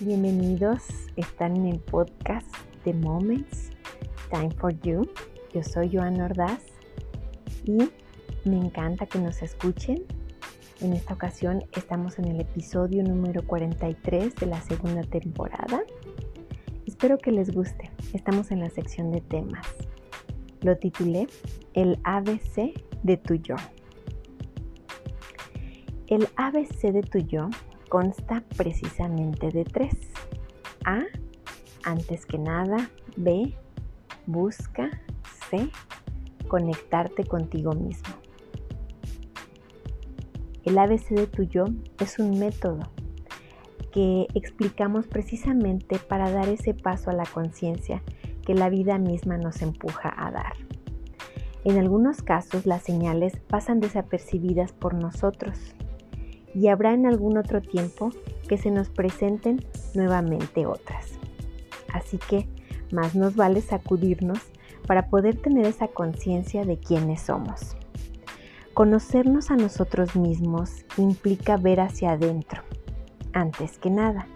bienvenidos. Están en el podcast The Moments, Time for You. Yo soy Joana Ordaz y me encanta que nos escuchen. En esta ocasión estamos en el episodio número 43 de la segunda temporada. Espero que les guste. Estamos en la sección de temas. Lo titulé El ABC de tu yo. El ABC de tu yo consta precisamente de tres. A, antes que nada. B, busca. C, conectarte contigo mismo. El ABC de tu yo es un método que explicamos precisamente para dar ese paso a la conciencia que la vida misma nos empuja a dar. En algunos casos las señales pasan desapercibidas por nosotros y habrá en algún otro tiempo que se nos presenten nuevamente otras. Así que más nos vale sacudirnos para poder tener esa conciencia de quiénes somos. Conocernos a nosotros mismos implica ver hacia adentro, antes que nada.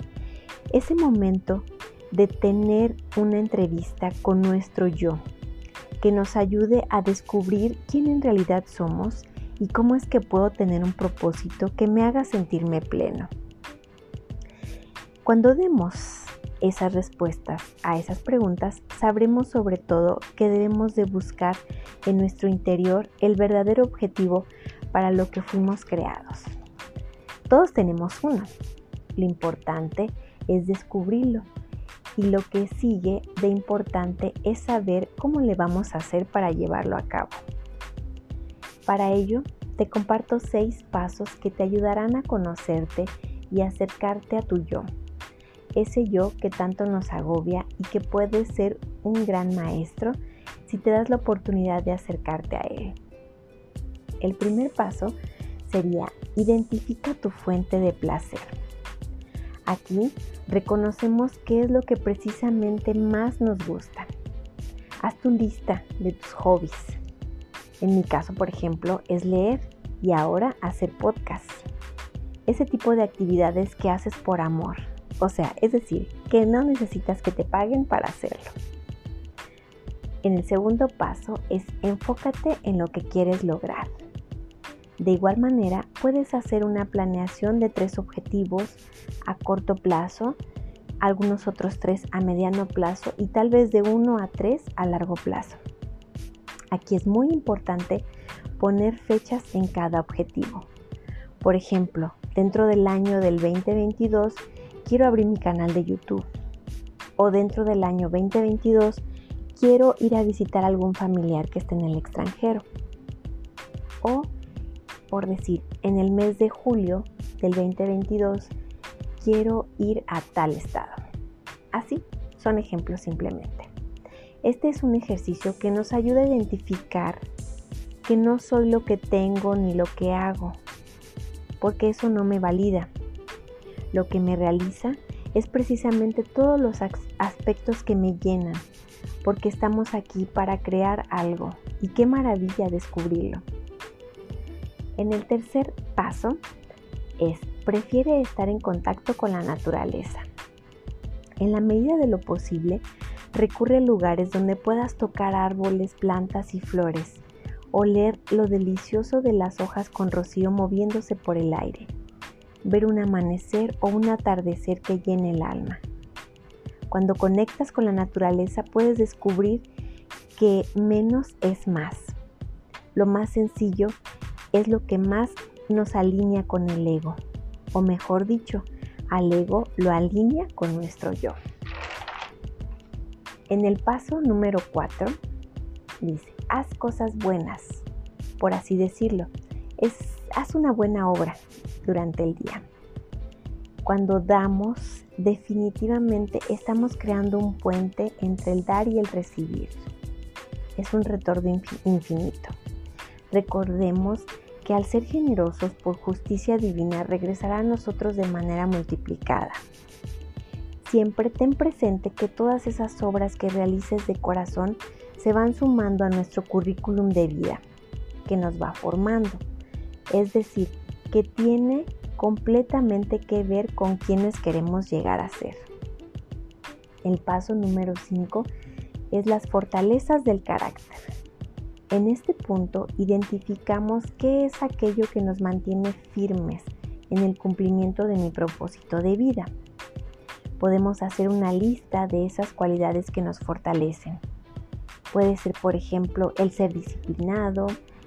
Ese momento de tener una entrevista con nuestro yo, que nos ayude a descubrir quién en realidad somos y cómo es que puedo tener un propósito que me haga sentirme pleno. Cuando demos esas respuestas a esas preguntas, sabremos sobre todo que debemos de buscar en nuestro interior el verdadero objetivo para lo que fuimos creados. Todos tenemos uno. Lo importante es descubrirlo y lo que sigue de importante es saber cómo le vamos a hacer para llevarlo a cabo. Para ello, te comparto seis pasos que te ayudarán a conocerte y acercarte a tu yo. Ese yo que tanto nos agobia y que puede ser un gran maestro si te das la oportunidad de acercarte a él. El primer paso sería identifica tu fuente de placer. Aquí reconocemos qué es lo que precisamente más nos gusta. Haz tu lista de tus hobbies en mi caso, por ejemplo, es leer y ahora hacer podcast. Ese tipo de actividades que haces por amor. O sea, es decir, que no necesitas que te paguen para hacerlo. En el segundo paso es enfócate en lo que quieres lograr. De igual manera, puedes hacer una planeación de tres objetivos a corto plazo, algunos otros tres a mediano plazo y tal vez de uno a tres a largo plazo. Aquí es muy importante poner fechas en cada objetivo. Por ejemplo, dentro del año del 2022 quiero abrir mi canal de YouTube. O dentro del año 2022 quiero ir a visitar a algún familiar que esté en el extranjero. O, por decir, en el mes de julio del 2022 quiero ir a tal estado. Así, son ejemplos simplemente. Este es un ejercicio que nos ayuda a identificar que no soy lo que tengo ni lo que hago, porque eso no me valida. Lo que me realiza es precisamente todos los aspectos que me llenan, porque estamos aquí para crear algo y qué maravilla descubrirlo. En el tercer paso es, prefiere estar en contacto con la naturaleza. En la medida de lo posible, Recurre a lugares donde puedas tocar árboles, plantas y flores, oler lo delicioso de las hojas con rocío moviéndose por el aire, ver un amanecer o un atardecer que llene el alma. Cuando conectas con la naturaleza puedes descubrir que menos es más. Lo más sencillo es lo que más nos alinea con el ego, o mejor dicho, al ego lo alinea con nuestro yo. En el paso número 4 dice, haz cosas buenas, por así decirlo. Haz una buena obra durante el día. Cuando damos, definitivamente estamos creando un puente entre el dar y el recibir. Es un retorno infinito. Recordemos que al ser generosos por justicia divina regresará a nosotros de manera multiplicada. Siempre ten presente que todas esas obras que realices de corazón se van sumando a nuestro currículum de vida, que nos va formando. Es decir, que tiene completamente que ver con quienes queremos llegar a ser. El paso número 5 es las fortalezas del carácter. En este punto identificamos qué es aquello que nos mantiene firmes en el cumplimiento de mi propósito de vida. Podemos hacer una lista de esas cualidades que nos fortalecen. Puede ser, por ejemplo, el ser disciplinado,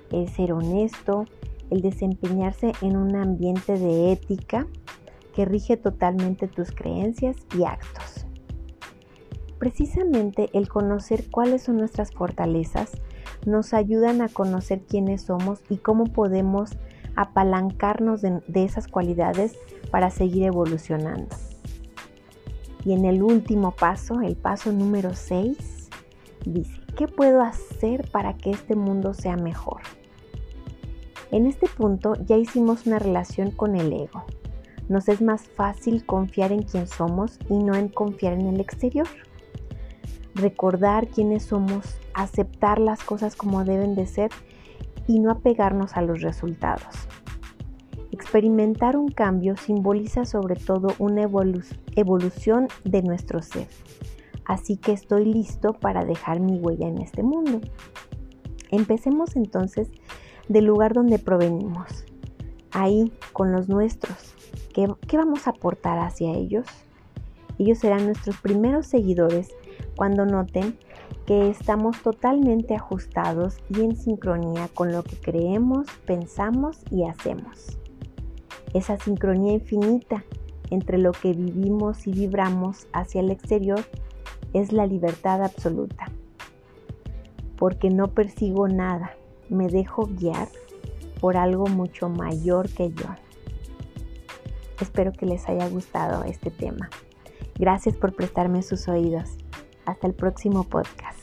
el ser honesto, el desempeñarse en un ambiente de ética que rige totalmente tus creencias y actos. Precisamente el conocer cuáles son nuestras fortalezas nos ayudan a conocer quiénes somos y cómo podemos apalancarnos de, esas cualidades para seguir evolucionando. Y en el último paso, el paso número 6, dice, ¿qué puedo hacer para que este mundo sea mejor? En este punto ya hicimos una relación con el ego. Nos es más fácil confiar en quien somos y no en confiar en el exterior. Recordar quiénes somos, aceptar las cosas como deben de ser y no apegarnos a los resultados. Experimentar un cambio simboliza sobre todo una evolución de nuestro ser. Así que estoy listo para dejar mi huella en este mundo. Empecemos entonces del lugar donde provenimos, ahí con los nuestros. ¿Qué, ¿Qué, vamos a aportar hacia ellos? Ellos serán nuestros primeros seguidores cuando noten que estamos totalmente ajustados y en sincronía con lo que creemos, pensamos y hacemos. Esa sincronía infinita entre lo que vivimos y vibramos hacia el exterior es la libertad absoluta. Porque no persigo nada, me dejo guiar por algo mucho mayor que yo. Espero que les haya gustado este tema. Gracias por prestarme sus oídos. Hasta el próximo podcast.